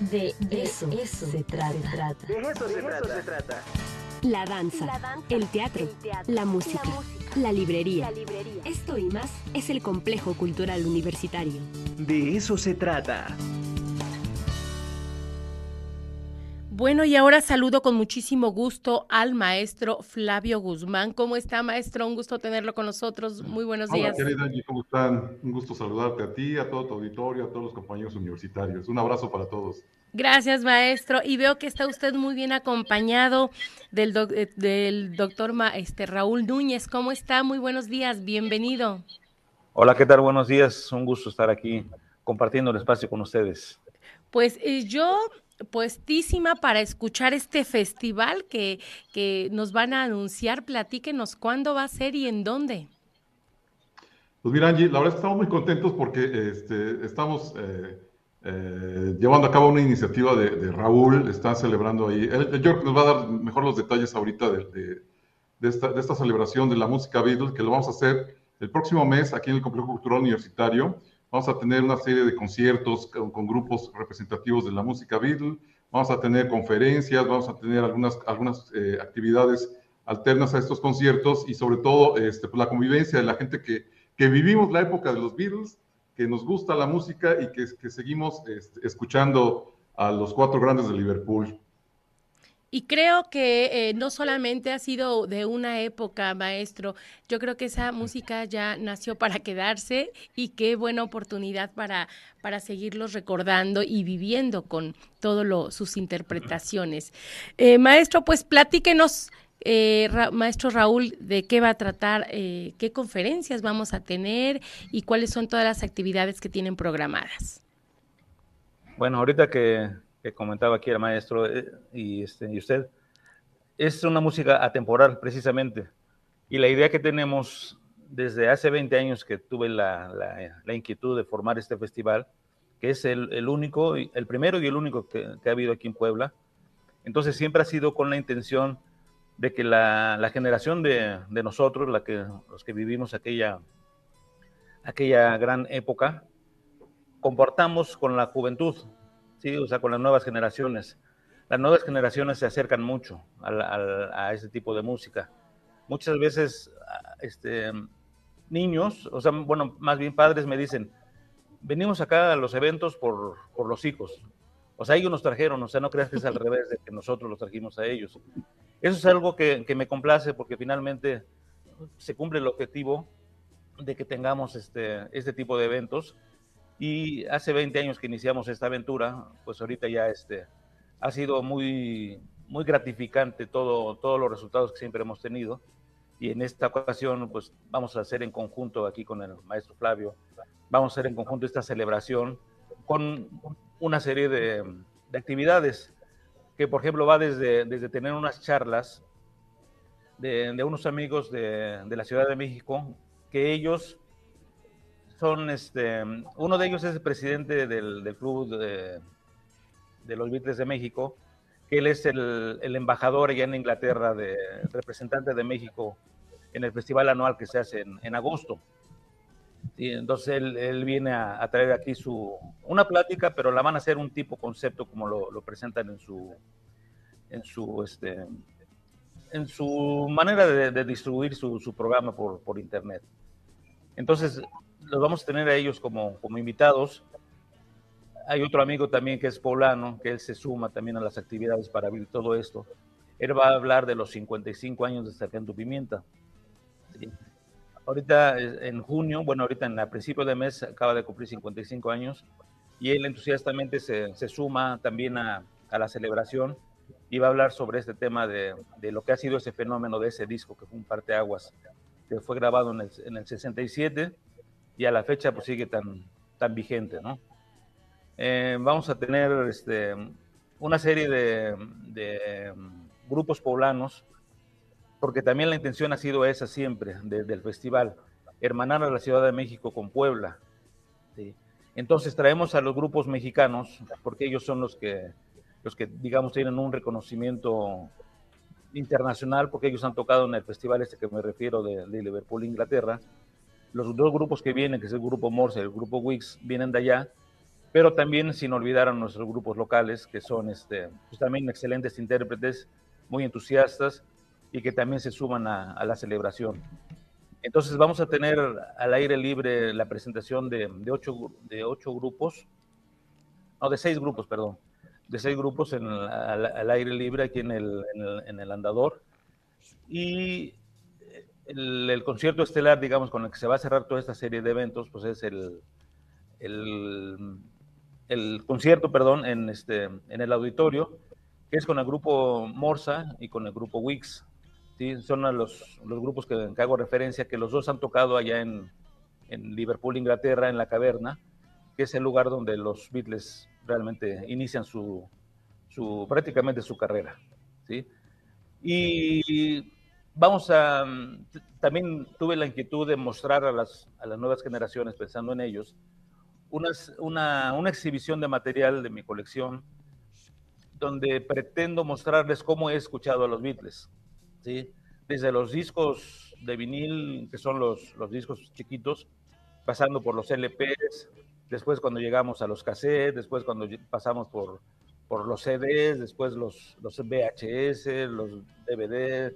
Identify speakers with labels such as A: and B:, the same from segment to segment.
A: De, eso, se, trata.
B: De eso, se, trata.
A: La danza, el, teatro, la, música, la, librería. Esto y más es el complejo cultural universitario.
B: De eso se trata.
C: Bueno, y ahora saludo con muchísimo gusto al maestro Flavio Guzmán. ¿Cómo está, maestro? Un gusto tenerlo con nosotros. Muy buenos días.
D: Hola, querida Angie, ¿cómo están? Un gusto saludarte a ti, a todo tu auditorio, a todos los compañeros universitarios. Un abrazo para todos.
C: Gracias, maestro. Y veo que está usted muy bien acompañado del, eh, del doctor este, Raúl Núñez. ¿Cómo está? Muy buenos días. Bienvenido.
E: Hola, ¿qué tal? Buenos días. Un gusto estar aquí compartiendo el espacio con ustedes.
C: Pues eh, yo puestísima para escuchar este festival que, que nos van a anunciar. Platíquenos cuándo va a ser y en dónde.
D: Pues mira, Angie, la verdad estamos muy contentos porque este, estamos eh, eh, llevando a cabo una iniciativa de, Raúl, están celebrando ahí. Él, yo nos va a dar mejor los detalles ahorita de, de, esta, de esta celebración de la música Beatles, que lo vamos a hacer el próximo mes aquí en el Complejo Cultural Universitario. Vamos a tener una serie de conciertos con, grupos representativos de la música Beatle, vamos a tener conferencias, vamos a tener algunas, algunas eh, actividades alternas a estos conciertos y sobre todo este, pues, la convivencia de la gente que, que, vivimos la época de los Beatles, que nos gusta la música y que, que seguimos este, escuchando a los cuatro grandes de Liverpool.
C: Y creo que eh, no solamente ha sido de una época, maestro, yo creo que esa música ya nació para quedarse y qué buena oportunidad para, para seguirlos recordando y viviendo con todas sus interpretaciones. Eh, maestro, pues platíquenos, eh, maestro Raúl, de qué va a tratar, qué conferencias vamos a tener y cuáles son todas las actividades que tienen programadas.
E: Bueno, ahorita que que comentaba aquí el maestro eh, y, este, y usted, es una música atemporal precisamente. Y la idea que tenemos desde hace 20 años que tuve la, la, inquietud de formar este festival, que es el, el único, el primero y el único que, que, ha habido aquí en Puebla. Entonces siempre ha sido con la intención de que la, la generación de, de, nosotros, la que, los que vivimos aquella, aquella gran época, comportamos con la juventud, Sí, o sea, con las nuevas generaciones. Las nuevas generaciones se acercan mucho a, ese tipo de música. Muchas veces, este, niños, o sea, bueno, más bien padres me dicen, venimos acá a los eventos por, por los hijos. O sea, ellos nos trajeron, o sea, no creas que es al revés de que nosotros los trajimos a ellos. Eso es algo que, que, me complace porque finalmente se cumple el objetivo de que tengamos este, este tipo de eventos y hace 20 años que iniciamos esta aventura, pues ahorita ya este, ha sido muy, muy gratificante todo, todos los resultados que siempre hemos tenido. Y en esta ocasión, pues vamos a hacer en conjunto aquí con el maestro Flavio, vamos a hacer en conjunto esta celebración con una serie de, de actividades que, por ejemplo, va desde, desde tener unas charlas de, de unos amigos de, de la Ciudad de México, que ellos son, este, uno de ellos es el presidente del, del club de, de, los Beatles de México, que él es el, el, embajador allá en Inglaterra, de, representante de México en el festival anual que se hace en, en agosto. Y entonces él, él viene a, a, traer aquí su, una plática, pero la van a hacer un tipo concepto como lo, lo presentan en su, en su, este, en su manera de, de distribuir su, su programa por, por internet. Entonces, los vamos a tener a ellos como, como invitados. Hay otro amigo también que es poblano, que él se suma también a las actividades para abrir todo esto. Él va a hablar de los 55 años de Sargento Pimienta. ¿sí? Ahorita en junio, bueno, ahorita en a principio de mes acaba de cumplir 55 años y él entusiastamente se, se suma también a, a, la celebración y va a hablar sobre este tema de, de, lo que ha sido ese fenómeno de ese disco que fue un parteaguas, que fue grabado en el, en el 67 y a la fecha pues sigue tan, tan vigente, ¿no? Eh, vamos a tener este, una serie de, de, grupos poblanos, porque también la intención ha sido esa siempre, desde el festival, hermanar a la Ciudad de México con Puebla. Entonces traemos a los grupos mexicanos, porque ellos son los que, los que, digamos, tienen un reconocimiento internacional, porque ellos han tocado en el festival este que me refiero de Liverpool, Inglaterra, los dos grupos que vienen, que es el grupo Morse y el grupo Wix, vienen de allá pero también sin olvidar a nuestros grupos locales, que son este, pues también excelentes intérpretes, muy entusiastas y que también se suman a, la celebración. Entonces vamos a tener al aire libre la presentación de, ocho, de ocho grupos, no, de seis grupos, perdón, de seis grupos en, al, aire libre aquí en el, en el, andador. Y el, concierto estelar, digamos, con el que se va a cerrar toda esta serie de eventos, pues es el, el, el concierto, perdón, en, este, en el auditorio, que es con el grupo Morsa y con el grupo Wix. ¿sí? Son los, los grupos que, que, hago referencia, que los dos han tocado allá en, en Liverpool, Inglaterra, en la caverna, que es el lugar donde los Beatles realmente inician su, su prácticamente su carrera. ¿sí? Y vamos a, también tuve la inquietud de mostrar a las, a las nuevas generaciones, pensando en ellos, una, una, exhibición de material de mi colección donde pretendo mostrarles cómo he escuchado a los Beatles, ¿sí? desde los discos de vinil, que son los, los discos chiquitos, pasando por los LPs, después cuando llegamos a los cassettes, después cuando pasamos por, por los CDs, después los, los VHS, los DVD,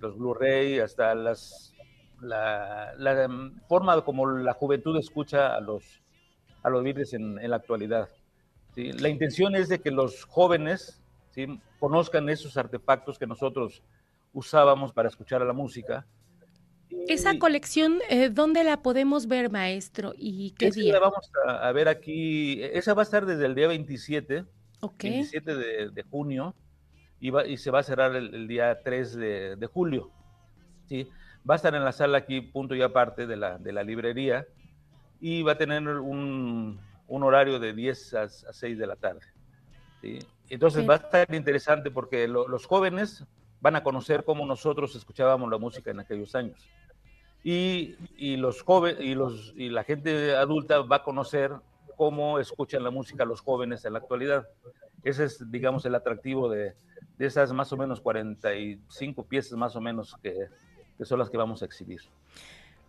E: los Blu-ray, hasta las, la, la, forma como la juventud escucha a los, a los Beatles en, en la actualidad. ¿sí? La intención es de que los jóvenes ¿sí? conozcan esos artefactos que nosotros usábamos para escuchar a la música,
C: esa colección, eh, ¿dónde la podemos ver, maestro? ¿Y qué día?
E: La vamos a, ver aquí. Esa va a estar desde el día 27, 27 de, junio, y, y, se va a cerrar el, día 3 de, julio. ¿sí? Va a estar en la sala aquí, punto y aparte de la, de la librería, y va a tener un, un horario de 10 a, 6 de la tarde. ¿sí? Entonces va a estar interesante porque los jóvenes van a conocer cómo nosotros escuchábamos la música en aquellos años y, y los jóvenes y, los, y la gente adulta va a conocer cómo escuchan la música los jóvenes en la actualidad. Ese es, digamos, el atractivo de, de esas más o menos 45 piezas más o menos que, que son las que vamos a exhibir.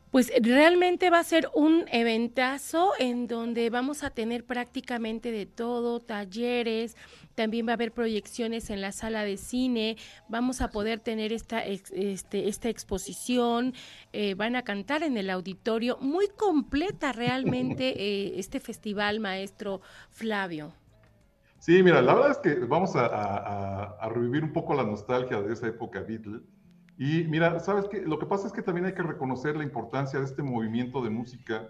C: Pues realmente va a ser un eventazo en donde vamos a tener prácticamente de todo, talleres, también va a haber proyecciones en la sala de cine, vamos a poder tener esta, este, esta exposición, eh, van a cantar en el auditorio, muy completa realmente eh, este festival, maestro Flavio.
D: Sí, mira, la verdad es que vamos a, a, a revivir un poco la nostalgia de esa época Beatle. Y mira, sabes que lo que pasa es que también hay que reconocer la importancia de este movimiento de música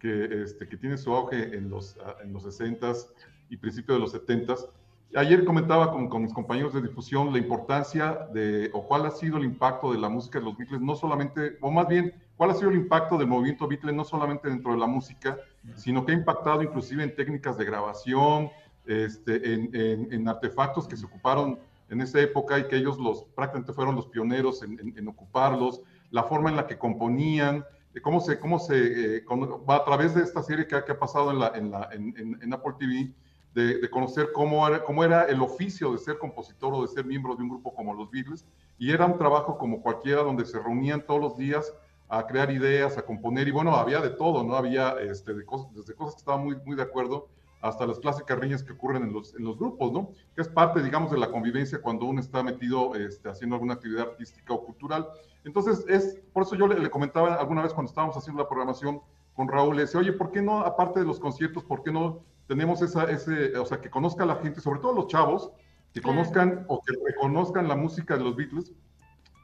D: que, este, que tiene su auge en los, en los 60s y principios de los 70s. Ayer comentaba con, con, mis compañeros de difusión la importancia de, o cuál ha sido el impacto de la música de los Beatles, no solamente, o más bien, cuál ha sido el impacto del movimiento Beatles, no solamente dentro de la música, sino que ha impactado inclusive en técnicas de grabación, este, en, en, en artefactos que se ocuparon en esa época y que ellos los, prácticamente fueron los pioneros en, ocuparlos, la forma en la que componían, cómo se, cómo se eh, a través de esta serie que, ha, que ha pasado en, la, en, la, en, Apple TV, de, de, conocer cómo era, cómo era el oficio de ser compositor o de ser miembro de un grupo como los Beatles, y era un trabajo como cualquiera donde se reunían todos los días a crear ideas, a componer, y bueno, había de todo, ¿no? Había este, de cosas, desde cosas que estaban muy, muy de acuerdo hasta las clásicas riñas que ocurren en los, en los grupos, ¿no? Que es parte, digamos, de la convivencia cuando uno está metido este, haciendo alguna actividad artística o cultural. Entonces, es por eso yo le, comentaba alguna vez cuando estábamos haciendo la programación con Raúl, le decía, oye, ¿por qué no, aparte de los conciertos, por qué no tenemos esa, ese, o sea, que conozca la gente, sobre todo los chavos, que conozcan o que reconozcan la música de los Beatles,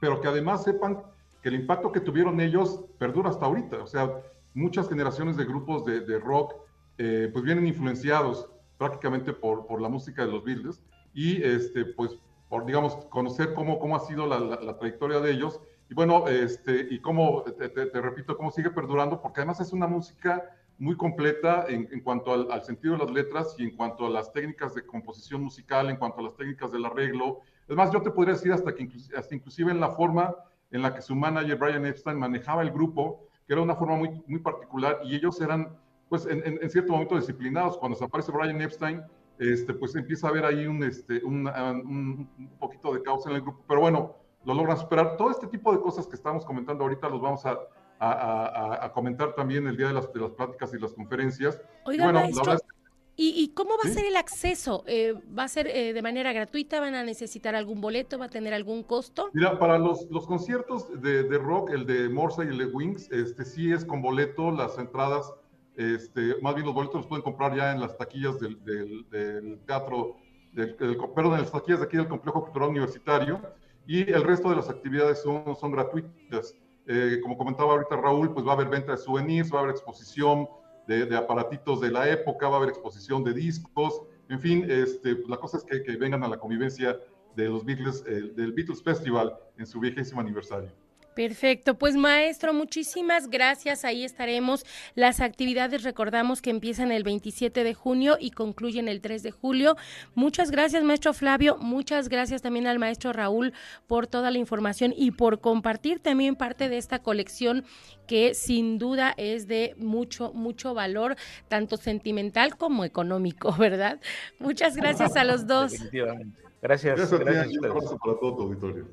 D: pero que además sepan que el impacto que tuvieron ellos perdura hasta ahorita. O sea, muchas generaciones de grupos de, de rock, eh, pues vienen influenciados prácticamente por, por, la música de los Beatles y este, pues por, digamos, conocer cómo, cómo ha sido la, trayectoria de ellos y bueno, este, y cómo, te, repito, cómo sigue perdurando, porque además es una música muy completa en, cuanto al, sentido de las letras y en cuanto a las técnicas de composición musical, en cuanto a las técnicas del arreglo. Es más, yo te podría decir hasta que hasta inclusive en la forma en la que su manager Brian Epstein manejaba el grupo, que era una forma muy, muy particular y ellos eran pues en, cierto momento disciplinados. Cuando se aparece Brian Epstein, este, pues empieza a haber ahí un, este, un, un, poquito de caos en el grupo, pero bueno, lo logran superar. Todo este tipo de cosas que estamos comentando ahorita los vamos a, a, a, comentar también el día de las, de las pláticas y las conferencias.
C: Oiga, bueno, maestro, ¿Y, cómo va a ser el acceso? Eh, ¿Va a ser eh, de manera gratuita? ¿Van a necesitar algún boleto? ¿Va a tener algún costo?
D: Mira, para los, los conciertos de, de, rock, el de Morsa y el de Wings, este sí es con boleto, las entradas, este, más bien los boletos los pueden comprar ya en las taquillas del, del, teatro, del, perdón, en las taquillas de aquí del Complejo Cultural Universitario, y el resto de las actividades son, son gratuitas. Eh, como comentaba ahorita Raúl, pues va a haber venta de souvenirs, va a haber exposición, de, aparatitos de la época, va a haber exposición de discos, en fin, este, pues, la cosa es que, vengan a la convivencia de los Beatles, eh, del Beatles Festival en su vigésimo aniversario.
C: Perfecto, pues maestro, muchísimas gracias. Ahí estaremos. Las actividades recordamos que empiezan el 27 de junio y concluyen el 3 de julio. Muchas gracias, maestro Flavio. Muchas gracias también al maestro Raúl por toda la información y por compartir también parte de esta colección que sin duda es de mucho, mucho valor, tanto sentimental como económico, ¿verdad? Muchas gracias a los dos.
E: Gracias. Gracias,
D: gracias, gracias para todo tu auditorio.